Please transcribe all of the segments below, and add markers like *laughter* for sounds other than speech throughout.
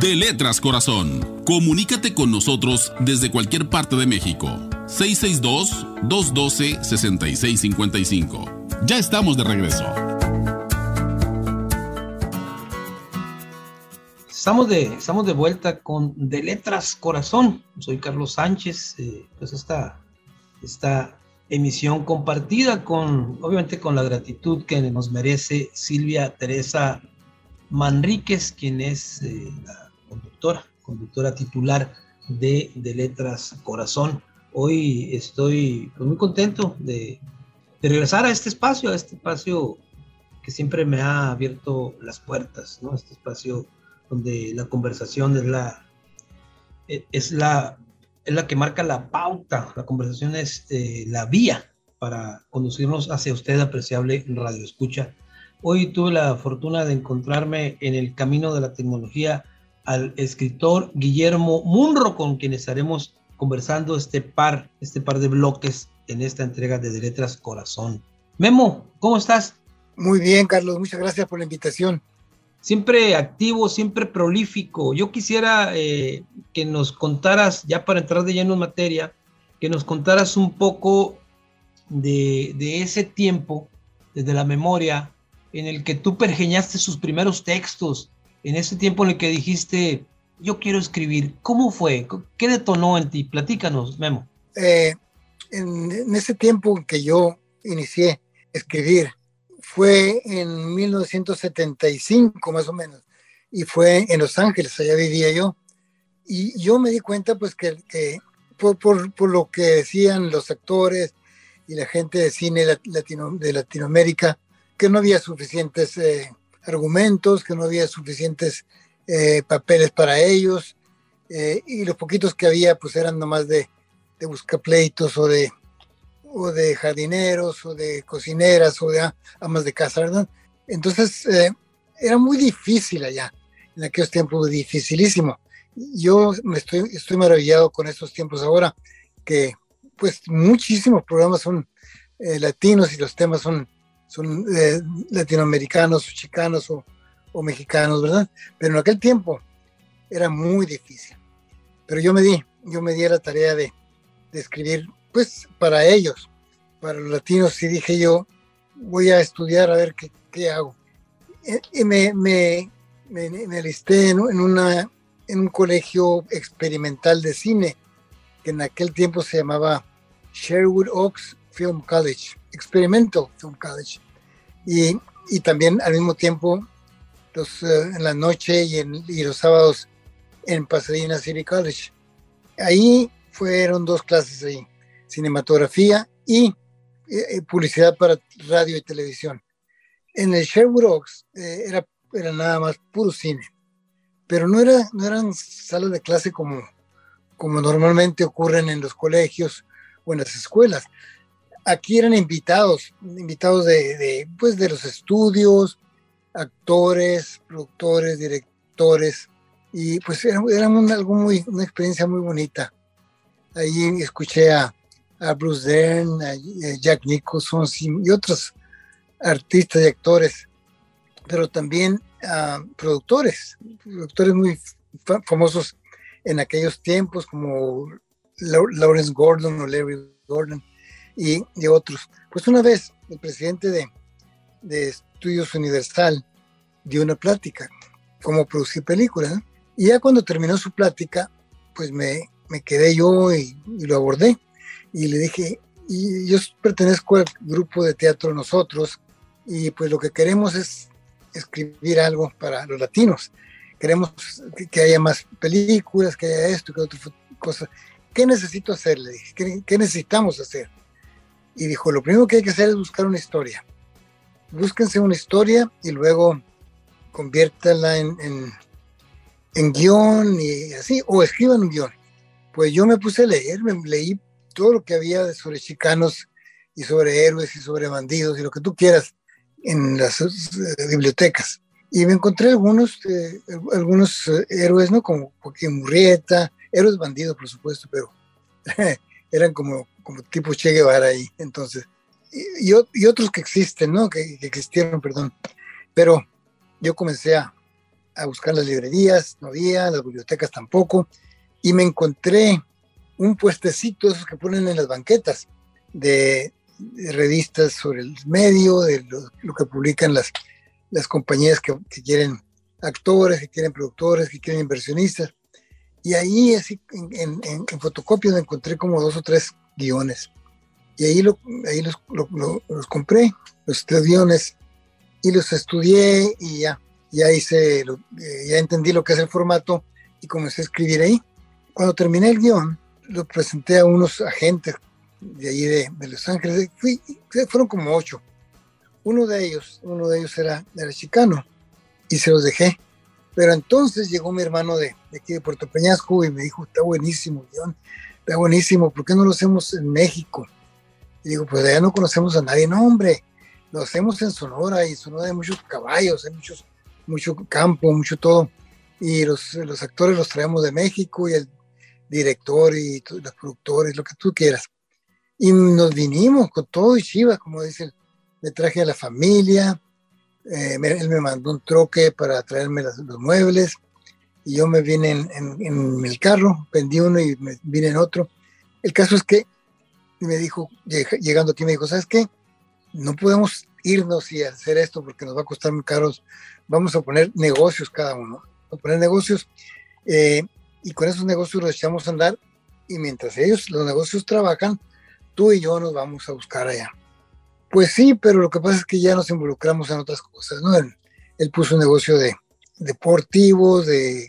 De Letras Corazón. Comunícate con nosotros desde cualquier parte de México. 662-212-6655. Ya estamos de regreso. Estamos de, estamos de vuelta con De Letras Corazón. Soy Carlos Sánchez. Eh, pues esta, esta emisión compartida con, obviamente, con la gratitud que nos merece Silvia Teresa Manríquez, quien es eh, la conductora, conductora titular de, de, Letras Corazón. Hoy estoy pues, muy contento de, regresar a este espacio, a este espacio que siempre me ha abierto las puertas, ¿no? Este espacio donde la conversación es la, es la es la que marca la pauta. La conversación es eh, la vía para conducirnos hacia usted, apreciable Radio Escucha. Hoy tuve la fortuna de encontrarme en el camino de la tecnología al escritor Guillermo Munro, con quien estaremos conversando este par, este par de bloques en esta entrega de, de Letras Corazón. Memo, ¿cómo estás? Muy bien, Carlos, muchas gracias por la invitación siempre activo, siempre prolífico. Yo quisiera eh, que nos contaras, ya para entrar de lleno en materia, que nos contaras un poco de, ese tiempo, desde la memoria, en el que tú pergeñaste sus primeros textos, en ese tiempo en el que dijiste, yo quiero escribir. ¿Cómo fue? ¿Qué detonó en ti? Platícanos, Memo. Eh, en, en, ese tiempo en que yo inicié escribir, fue en 1975 más o menos, y fue en Los Ángeles, allá vivía yo. Y yo me di cuenta pues que, por, por, lo que decían los actores y la gente de cine latino, de Latinoamérica, que no había suficientes eh, argumentos, que no había suficientes eh, papeles para ellos, eh, y los poquitos que había pues eran nomás de, de buscar pleitos o de o de jardineros o de cocineras o de amas de casa, ¿verdad? Entonces era muy difícil allá, en aquellos tiempos dificilísimo. Yo me estoy, estoy maravillado con estos tiempos ahora, que pues muchísimos programas son latinos y los temas son, son eh, latinoamericanos, chicanos o, mexicanos, ¿verdad? Pero en aquel tiempo era muy difícil. Pero yo me di, yo me di la tarea de, escribir pues para ellos, para los latinos, y dije yo, voy a estudiar a ver qué, hago. Y me, alisté en un colegio experimental de cine, que en aquel tiempo se llamaba Sherwood Oaks Film College, Experimental Film College. Y, y también al mismo tiempo, los, uh, en la noche y, en, y los sábados en Pasadena City College. Ahí fueron dos clases ahí cinematografía y eh, publicidad para radio y televisión. En el Sherwood eh, era, era nada más puro cine, pero no, era, no eran salas de clase como, como normalmente ocurren en los colegios o en las escuelas. Aquí eran invitados, invitados de, pues de los estudios, actores, productores, directores, y pues era, era algo muy, una experiencia muy bonita. Ahí escuché a, a Bruce Dern, a Jack Nicholson y otros artistas y actores, pero también a productores, productores muy famosos en aquellos tiempos como Lawrence Gordon o Larry Gordon y, y otros. Pues una vez el presidente de, de, Estudios Universal dio una plática, cómo producir películas, y ya cuando terminó su plática, pues me, me quedé yo y, y lo abordé y le dije, y yo pertenezco al grupo de teatro Nosotros y pues lo que queremos es escribir algo para los latinos. Queremos que, haya más películas, que haya esto, que otra cosa. ¿Qué necesito hacer? Le dije, ¿qué, ¿qué, necesitamos hacer? Y dijo, lo primero que hay que hacer es buscar una historia. Búsquense una historia y luego conviértanla en, en, en guion y así, o escriban un guion. Pues yo me puse a leer, me leí todo lo que había sobre chicanos y sobre héroes y sobre bandidos y lo que tú quieras en las uh, bibliotecas. Y me encontré algunos, eh, algunos uh, héroes, ¿no? Como Joaquín Murrieta, héroes bandidos, por supuesto, pero *laughs* eran como, como tipo Che Guevara ahí, entonces. Y, y, otros que existen, ¿no? Que, que, existieron, perdón. Pero yo comencé a, a buscar las librerías, no había, las bibliotecas tampoco, y me encontré un puestecito, esos que ponen en las banquetas, de, revistas sobre el medio, de lo, que publican las, las compañías que, quieren actores, que quieren productores, que quieren inversionistas. Y ahí, así, en, en, en fotocopia, encontré como dos o tres guiones. Y ahí, lo, ahí los, los compré, los tres guiones, y los estudié y ya, ya hice, eh, ya entendí lo que es el formato y comencé a escribir ahí. Cuando terminé el guion, lo presenté a unos agentes de ahí de, Los Ángeles, Fui, fueron como ocho. Uno de ellos, uno de ellos era, era chicano y se los dejé. Pero entonces llegó mi hermano de, de aquí de Puerto Peñasco y me dijo, está buenísimo, guion, está buenísimo, ¿por qué no lo hacemos en México? Y digo, pues allá no conocemos a nadie. No, hombre, lo hacemos en Sonora y Sonora hay muchos caballos, hay muchos, mucho campo, mucho todo. Y los, los actores los traemos de México y el director y los productores, lo que tú quieras. Y nos vinimos con todo y chivas, como dicen. Me traje a la familia, eh, él me mandó un troque para traerme los muebles y yo me vine en, el carro, vendí uno y me vine en otro. El caso es que me dijo, llegando aquí, me dijo, ¿sabes qué? no podemos irnos y hacer esto porque nos va a costar muy caros. Vamos a poner negocios cada uno, a poner negocios eh, y con esos negocios los echamos a andar y mientras ellos, los negocios trabajan, tú y yo nos vamos a buscar allá. Pues sí, pero lo que pasa es que ya nos involucramos en otras cosas, ¿no? Él, puso un negocio de deportivos, de,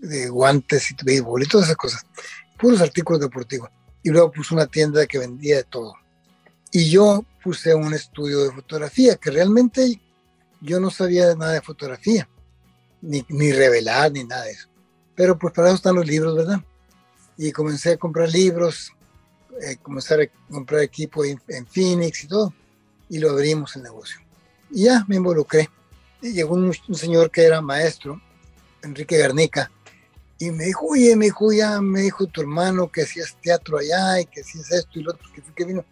de, guantes y béisbol y todas esas cosas, puros artículos deportivos. Y luego puso una tienda que vendía de todo. Y yo puse un estudio de fotografía, que realmente yo no sabía nada de fotografía, ni, ni revelar, ni nada de eso. Pero pues para eso están los libros, ¿verdad? Y comencé a comprar libros, eh, comencé a comprar equipo en, Phoenix y todo, y lo abrimos el negocio. Y ya me involucré. Y llegó un, señor que era maestro, Enrique Garnica, y me dijo, oye, me dijo, ya me dijo tu hermano que hacías teatro allá y que hacías esto y lo otro, que, que vino.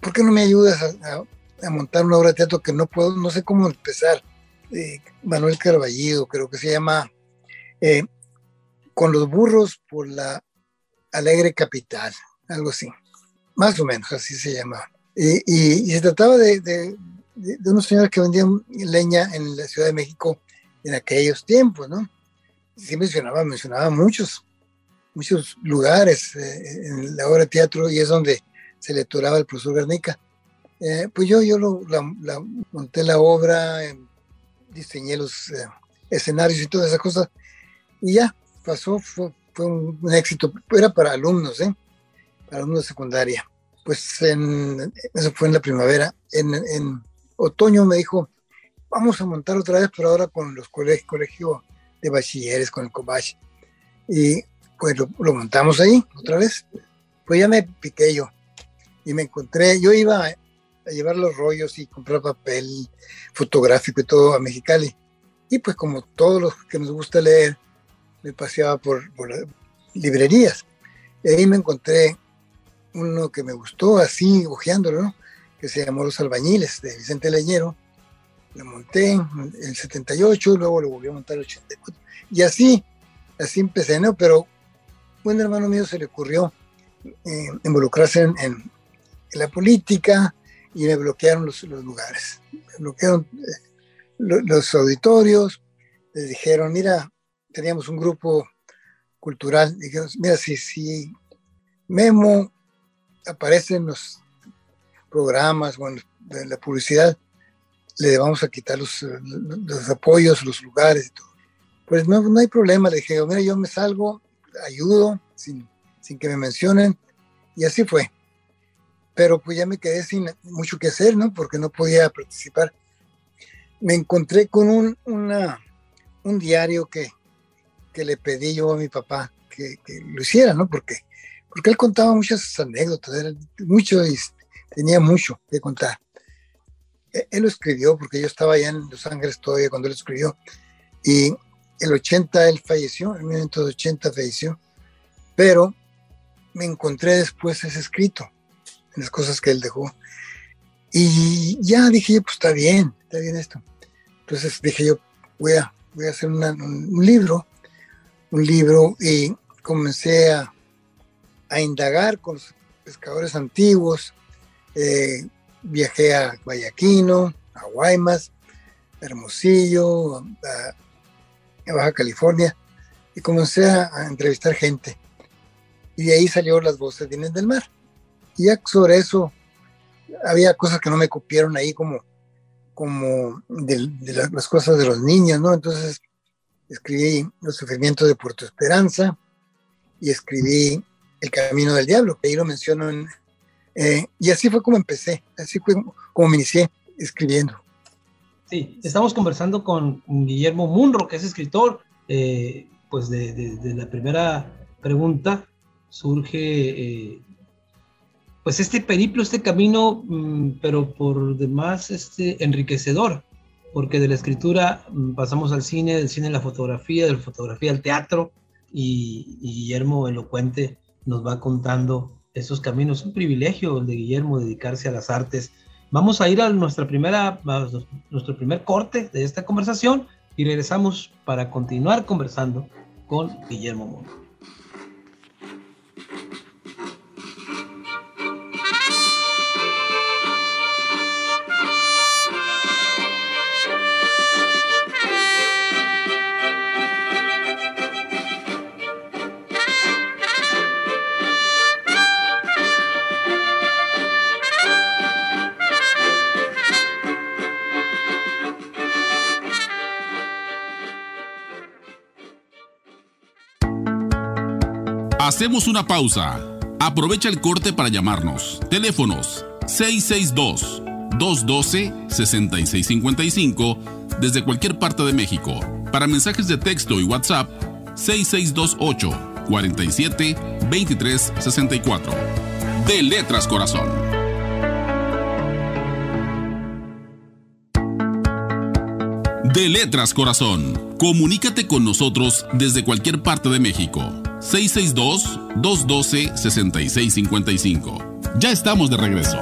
¿por qué no me ayudas a, montar una obra de teatro que no puedo, no sé cómo empezar? Eh, Manuel Carballido, creo que se llama eh, Con los burros por la alegre capital, algo así, más o menos así se llamaba. Y, se trataba de, de, unos señores que vendían leña en la Ciudad de México en aquellos tiempos, ¿no? Sí mencionaba, mencionaba muchos, muchos lugares eh, en la obra de teatro y es donde se le atoraba al profesor Garnica. Eh, pues yo, yo lo, la, monté la obra, diseñé los eh, escenarios y todas esas cosas, y ya, pasó, fue, fue un, éxito, era para alumnos, ¿eh? Para alumnos de secundaria. Pues en, eso fue en la primavera. En, en otoño me dijo, vamos a montar otra vez, pero ahora con los colegios colegio de bachilleres, con el Cobach. Y pues lo, lo, montamos ahí otra vez. Pues ya me piqué yo y me encontré, yo iba a, llevar los rollos y comprar papel fotográfico y todo a Mexicali. Y pues como todos los que nos gusta leer, me paseaba por, por las librerías. Y ahí me encontré uno que me gustó, así, ojeándolo, ¿no? que se llamó Los Albañiles, de Vicente Leñero. Lo monté en el 78, luego lo volví a montar en el 84. Y así, así empecé, ¿no? Pero un hermano mío se le ocurrió eh, involucrarse en, la política y me bloquearon los, lugares. Me bloquearon eh, los, auditorios, les dijeron, mira, teníamos un grupo cultural, dijeron, mira, si, si Memo aparece en los programas o en la publicidad, le vamos a quitar los, los, apoyos, los lugares y todo. Pues no, no hay problema, le dije, mira, yo me salgo, ayudo sin, sin que me mencionen, y así fue pero pues ya me quedé sin mucho que hacer, ¿no? Porque no podía participar. Me encontré con un, una, un diario que, que le pedí yo a mi papá que, que, lo hiciera, ¿no? Porque, porque él contaba muchas anécdotas, era mucho y tenía mucho que contar. E, él lo escribió porque yo estaba allá en Los Ángeles todavía cuando él escribió. Y el 80 él falleció, en 1980 falleció, pero me encontré después ese escrito las cosas que él dejó. Y ya dije, pues está bien, está bien esto. Entonces dije yo, voy a, voy a hacer un libro, un libro y comencé a, a indagar con los pescadores antiguos. Eh, viajé a Guayaquino, a Guaymas, Hermosillo, a, Baja California y comencé a, entrevistar gente. Y de ahí salió las voces vienen del mar. Y ya sobre eso había cosas que no me cupieron ahí como, como las cosas de los niños, ¿no? Entonces escribí Los sufrimientos de Puerto Esperanza y escribí El Camino del Diablo, que ahí lo menciono en, eh, y así fue como empecé, así fue como me inicié escribiendo. Sí, estamos conversando con Guillermo Munro, que es escritor. Eh, pues de, la primera pregunta surge eh, pues este periplo, este camino, mm, pero por demás este, enriquecedor, porque de la escritura mm, pasamos al cine, del cine a la fotografía, de la fotografía al teatro, y, y Guillermo Elocuente nos va contando esos caminos. Un privilegio el de Guillermo dedicarse a las artes. Vamos a ir a nuestra primera, nuestro primer corte de esta conversación y regresamos para continuar conversando con Guillermo Mundo. Hacemos una pausa. Aprovecha el corte para llamarnos. Teléfonos 662-212-6655 desde cualquier parte de México. Para mensajes de texto y WhatsApp 6628 47 23 64. De Letras Corazón. De Letras Corazón. Comunícate con nosotros desde cualquier parte de México. 662-212-6655. Ya estamos de regreso.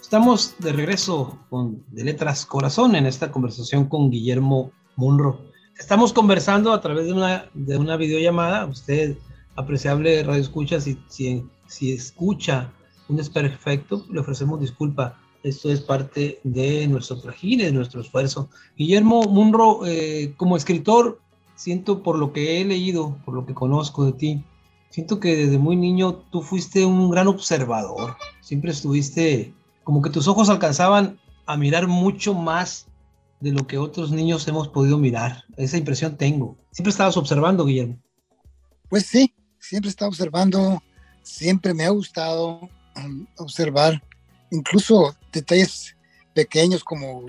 Estamos de regreso con De Letras Corazón en esta conversación con Guillermo Munro. Estamos conversando a través de una, de una videollamada. Usted, apreciable radio escucha, si, si, si escucha un desperfecto, le ofrecemos disculpa esto es parte de nuestro trajín, de nuestro esfuerzo. Guillermo Munro, eh, como escritor, siento por lo que he leído, por lo que conozco de ti, siento que desde muy niño tú fuiste un gran observador. Siempre estuviste, como que tus ojos alcanzaban a mirar mucho más de lo que otros niños hemos podido mirar. Esa impresión tengo. Siempre estabas observando, Guillermo. Pues sí, siempre estaba observando, siempre me ha gustado um, observar incluso detalles pequeños como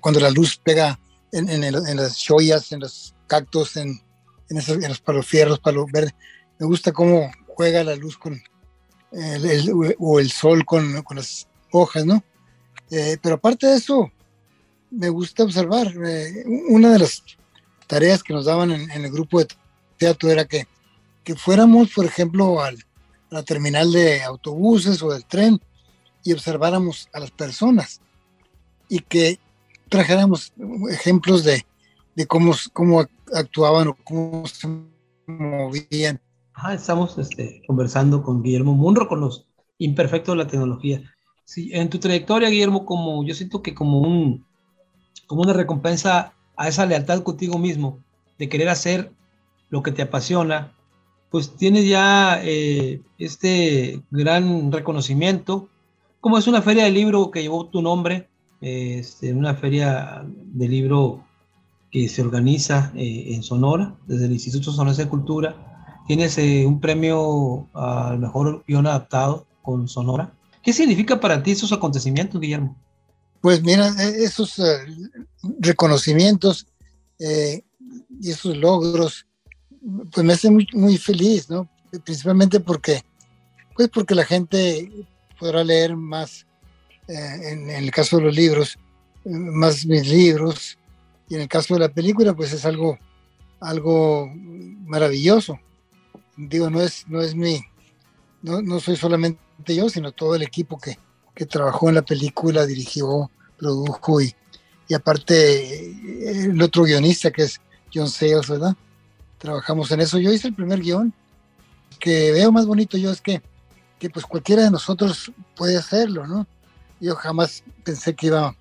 cuando la luz pega en, las joyas, en los cactus, en, esos, los palos fierros, palo verde. Me gusta cómo juega la luz con el, o el sol con, las hojas, ¿no? Eh, pero aparte de eso, me gusta observar. Eh, una de las tareas que nos daban en, el grupo de teatro era que, que fuéramos, por ejemplo, al, a la terminal de autobuses o del tren y observáramos a las personas y que trajéramos ejemplos de, de cómo, cómo actuaban o cómo se movían. estamos este, conversando con Guillermo Munro, con los imperfectos de la tecnología. Sí, en tu trayectoria, Guillermo, como yo siento que como, un, como una recompensa a esa lealtad contigo mismo, de querer hacer lo que te apasiona, pues tienes ya eh, este gran reconocimiento como es una feria de libro que llevó tu nombre, este, una feria de libro que se organiza eh, en Sonora, desde el Instituto Sonora de Cultura, tienes eh, un premio al mejor guion adaptado con Sonora. ¿Qué significa para ti esos acontecimientos, Guillermo? Pues mira, e, esos eh, reconocimientos y esos logros, pues me hacen muy, muy feliz, ¿no? Principalmente porque, pues porque la gente podrá leer más, eh, en, el caso de los libros, más mis libros, y en el caso de la película, pues es algo, algo maravilloso. Digo, no es, no es mi, no, no soy solamente yo, sino todo el equipo que, que trabajó en la película, dirigió, produjo y, y aparte el otro guionista que es John Sayles, ¿verdad? Trabajamos en eso. Yo hice el primer guion. Que veo más bonito yo es que, que pues cualquiera de nosotros puede hacerlo, ¿no? Yo jamás pensé que iba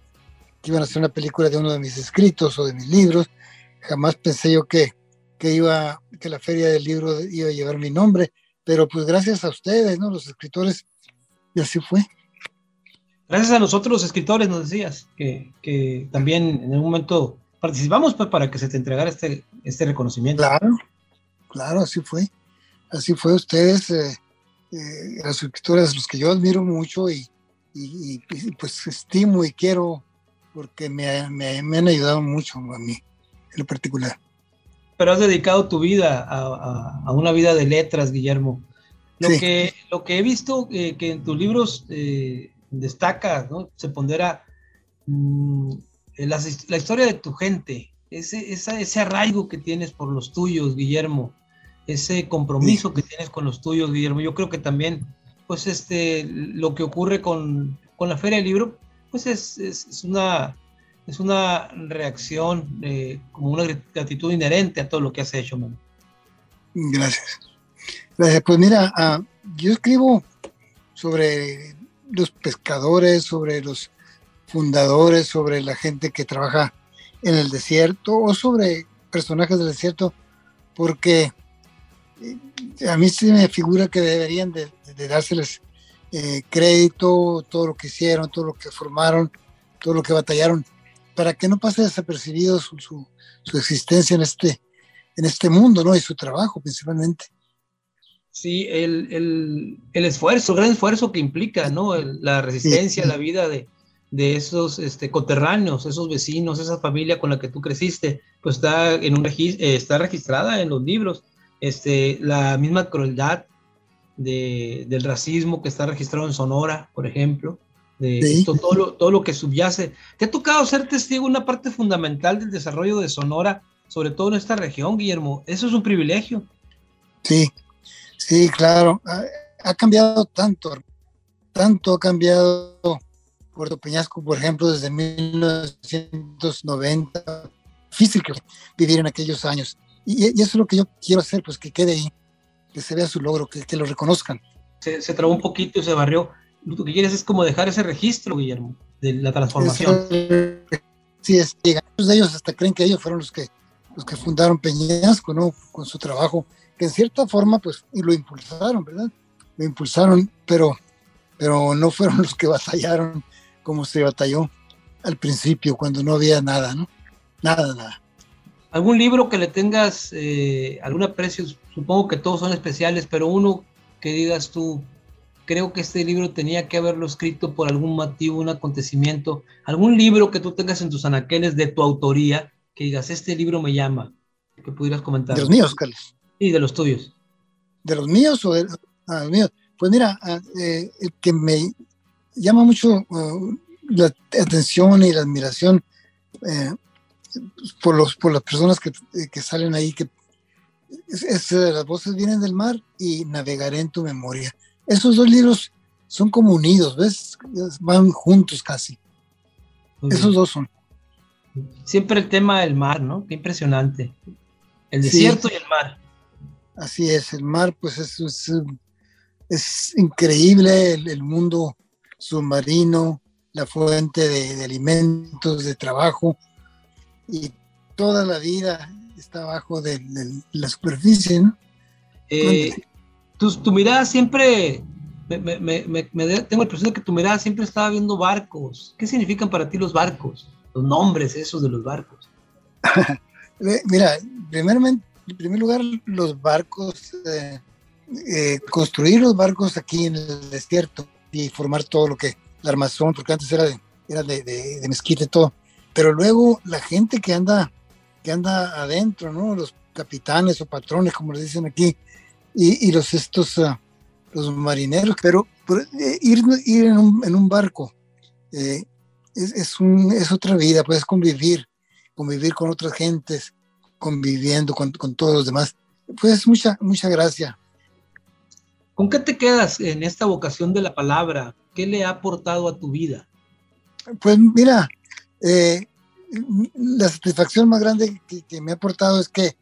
que iban a hacer una película de uno de mis escritos o de mis libros. Jamás pensé yo que, que iba que la feria del libro iba a llevar mi nombre, pero pues gracias a ustedes, ¿no? Los escritores, y así fue. Gracias a nosotros los escritores, nos decías, que, que también en un momento participamos pues, para que se te entregara este, este reconocimiento. Claro, claro, así fue. Así fue ustedes, eh, eh, los escritores, los que yo admiro mucho y, y, pues estimo y quiero porque me, me, me, han ayudado mucho a mí, en lo particular. Pero has dedicado tu vida a, a, a una vida de letras, Guillermo. Lo, sí. que, lo que he visto eh, que en tus libros eh, destaca, ¿no? se pondera mmm, la, la, historia de tu gente, ese, esa, ese arraigo que tienes por los tuyos, Guillermo, ese compromiso que tienes con los tuyos, Guillermo. Yo creo que también, pues, este, lo que ocurre con, con la Feria del Libro, pues es, es, es una, es una reacción, eh, como una gratitud inherente a todo lo que has hecho, man. Gracias. Gracias. Pues mira, uh, yo escribo sobre los pescadores, sobre los fundadores, sobre la gente que trabaja en el desierto o sobre personajes del desierto, porque a mí se me figura que deberían de, de dárseles eh, crédito, todo lo que hicieron, todo lo que formaron, todo lo que batallaron, para que no pase desapercibido su, su, su existencia en este, en este mundo, ¿no? Y su trabajo principalmente. Sí, el, el, el esfuerzo, el gran esfuerzo que implica, ¿no? El, la resistencia, sí. la vida de, de esos este, coterráneos, esos vecinos, esa familia con la que tú creciste, pues está, en un registro, eh, está registrada en los libros. Este, la misma crueldad de, del racismo que está registrado en Sonora, por ejemplo, de sí. esto, todo, lo, todo lo que subyace. ¿Te ha tocado ser testigo de una parte fundamental del desarrollo de Sonora, sobre todo en esta región, Guillermo? Eso es un privilegio. Sí, sí, claro. Ha, ha cambiado tanto, tanto ha cambiado Puerto Peñasco, por ejemplo, desde 1990. Difícil que vivir en aquellos años. Y, y, eso es lo que yo quiero hacer, pues que quede ahí, que se vea su logro, que, que lo reconozcan. Se, se trabó un poquito y se barrió. Lo que quieres es como dejar ese registro, Guillermo, de la transformación. Sí, es, muchos de ellos hasta creen que ellos fueron los que, los que fundaron Peñasco, ¿no? Con su trabajo, que en cierta forma, pues, y lo impulsaron, ¿verdad? Lo impulsaron, pero, pero no fueron *laughs* los que batallaron como se batalló al principio, cuando no había nada, ¿no? Nada, nada. ¿Algún libro que le tengas eh, algún aprecio? Supongo que todos son especiales, pero uno que digas tú, creo que este libro tenía que haberlo escrito por algún motivo, un acontecimiento, algún libro que tú tengas en tus anaqueles de tu autoría, que digas, este libro me llama, que pudieras comentar. De los míos, Carlos. Sí, de los tuyos. ¿De los míos o de ah, los míos? Pues mira, eh, el que me llama mucho uh, la atención y la admiración eh, por, los, por las personas que, que salen ahí, que es, es, las voces vienen del mar y navegaré en tu memoria. Esos dos libros son como unidos, ¿ves? Van juntos casi. Esos dos son. Siempre el tema del mar, ¿no? Qué impresionante. El desierto sí. y el mar. Así es, el mar, pues es, es, es increíble el, el mundo submarino, la fuente de, de, alimentos, de trabajo, y toda la vida está abajo de, de la superficie, ¿no? Eh, tu, tu, mirada siempre, me, me, me, me, tengo la impresión de que tu mirada siempre estaba viendo barcos. ¿Qué significan para ti los barcos? Los nombres esos de los barcos. *laughs* Mira, primeramente, en primer lugar, los barcos, eh, eh, construir los barcos aquí en el desierto y formar todo lo que la armazón, porque antes era de, era de, de, de mezquite y todo. Pero luego la gente que anda, que anda adentro, ¿no? Los capitanes o patrones, como les dicen aquí, y, y los estos, uh, los marineros, pero, pero eh, ir, ir en, un, en un barco eh, es, es, un, es otra vida, puedes convivir, convivir con otras gentes, conviviendo con, con todos los demás. Pues mucha, mucha gracia. ¿Con qué te quedas en esta vocación de la palabra? ¿Qué le ha aportado a tu vida? Pues mira, eh, la satisfacción más grande que, me ha aportado es que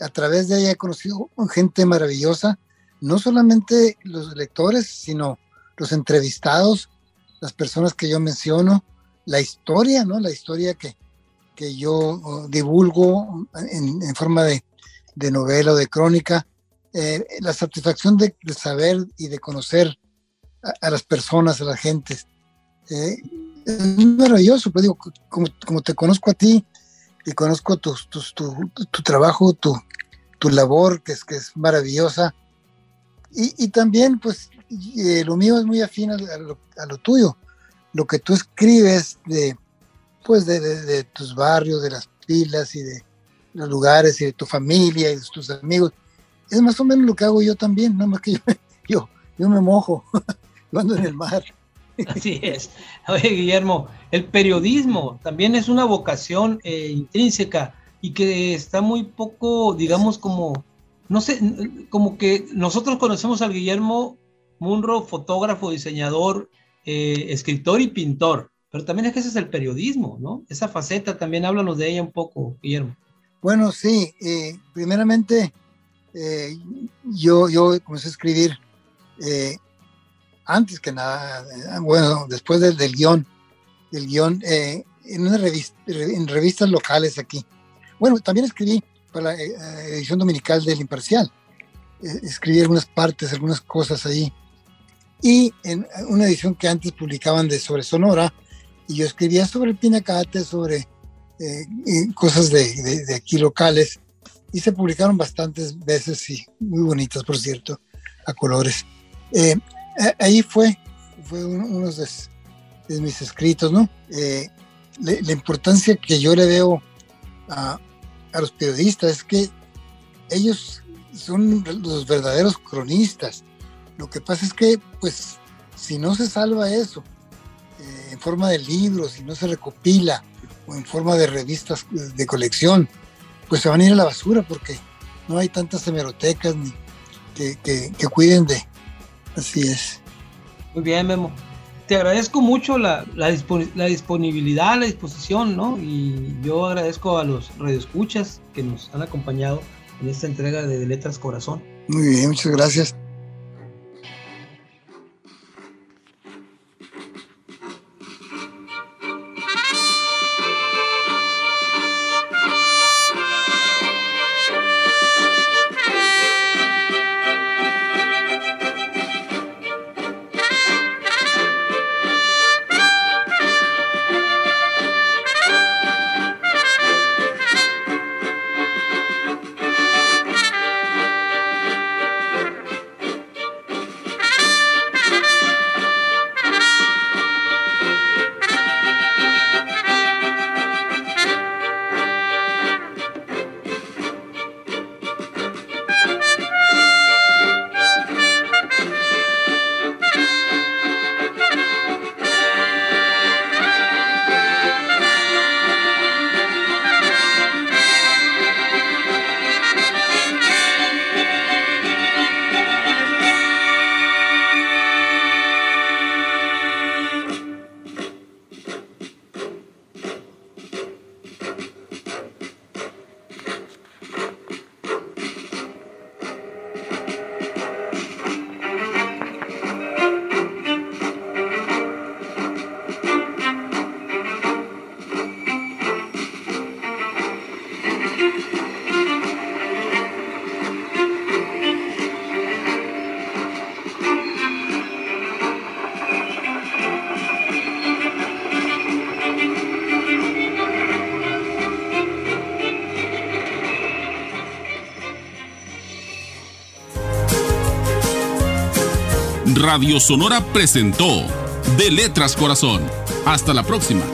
a través de ella he conocido gente maravillosa, no solamente los lectores, sino los entrevistados, las personas que yo menciono, la historia, ¿no? La historia que, que yo oh, divulgo en, forma de, de, novela o de crónica, eh, la satisfacción de, saber y de conocer a, las personas, a las gentes. Eh, es maravilloso, pero digo, como, como, te conozco a ti y conozco tu, tu, tu, trabajo, tu, tu labor, que es, que es maravillosa, y, y también, pues, eh, lo mío es muy afín a, lo, a, lo, tuyo. Lo que tú escribes de, pues, de, de, tus barrios, de las pilas y de los lugares y de tu familia y de tus amigos, es más o menos lo que hago yo también, nada más que yo, *laughs* yo, yo me mojo, *laughs* yo ando en el mar. *laughs* Así es. Oye, Guillermo, el periodismo también es una vocación eh, intrínseca y que está muy poco, digamos, como, no sé, como que nosotros conocemos al Guillermo Munro, fotógrafo, diseñador, eh, escritor y pintor, pero también es que ese es el periodismo, ¿no? Esa faceta, también háblanos de ella un poco, Guillermo. Bueno, sí, eh, primeramente yo, yo comencé a escribir antes que nada, eh, bueno, después del, guion, del guion, eh, en, una revista, en revistas locales aquí. Bueno, también escribí para la eh, edición dominical del Imparcial. escribí algunas partes, algunas cosas ahí. Y en una edición que antes publicaban de sobre Sonora, y yo escribía sobre el pinacate, sobre cosas de, de, aquí locales, y se publicaron bastantes veces, y muy bonitas, por cierto, a colores. Eh, ahí fue, fue uno de, mis escritos, ¿no? Eh, la, importancia que yo le veo a, los periodistas es que ellos son los verdaderos cronistas. Lo que pasa es que, pues, si no se salva eso eh, en forma de libros, si no se recopila o en forma de revistas de colección, pues se van a ir a la basura porque no hay tantas hemerotecas ni que, que cuiden de, Así es. Muy bien, Memo. Te agradezco mucho la, la, disponibilidad, la disposición, ¿no? Y yo agradezco a los radioescuchas que nos han acompañado en esta entrega de Letras Corazón. Muy bien, muchas gracias. Radio Sonora presentó De Letras Corazón. Hasta la próxima.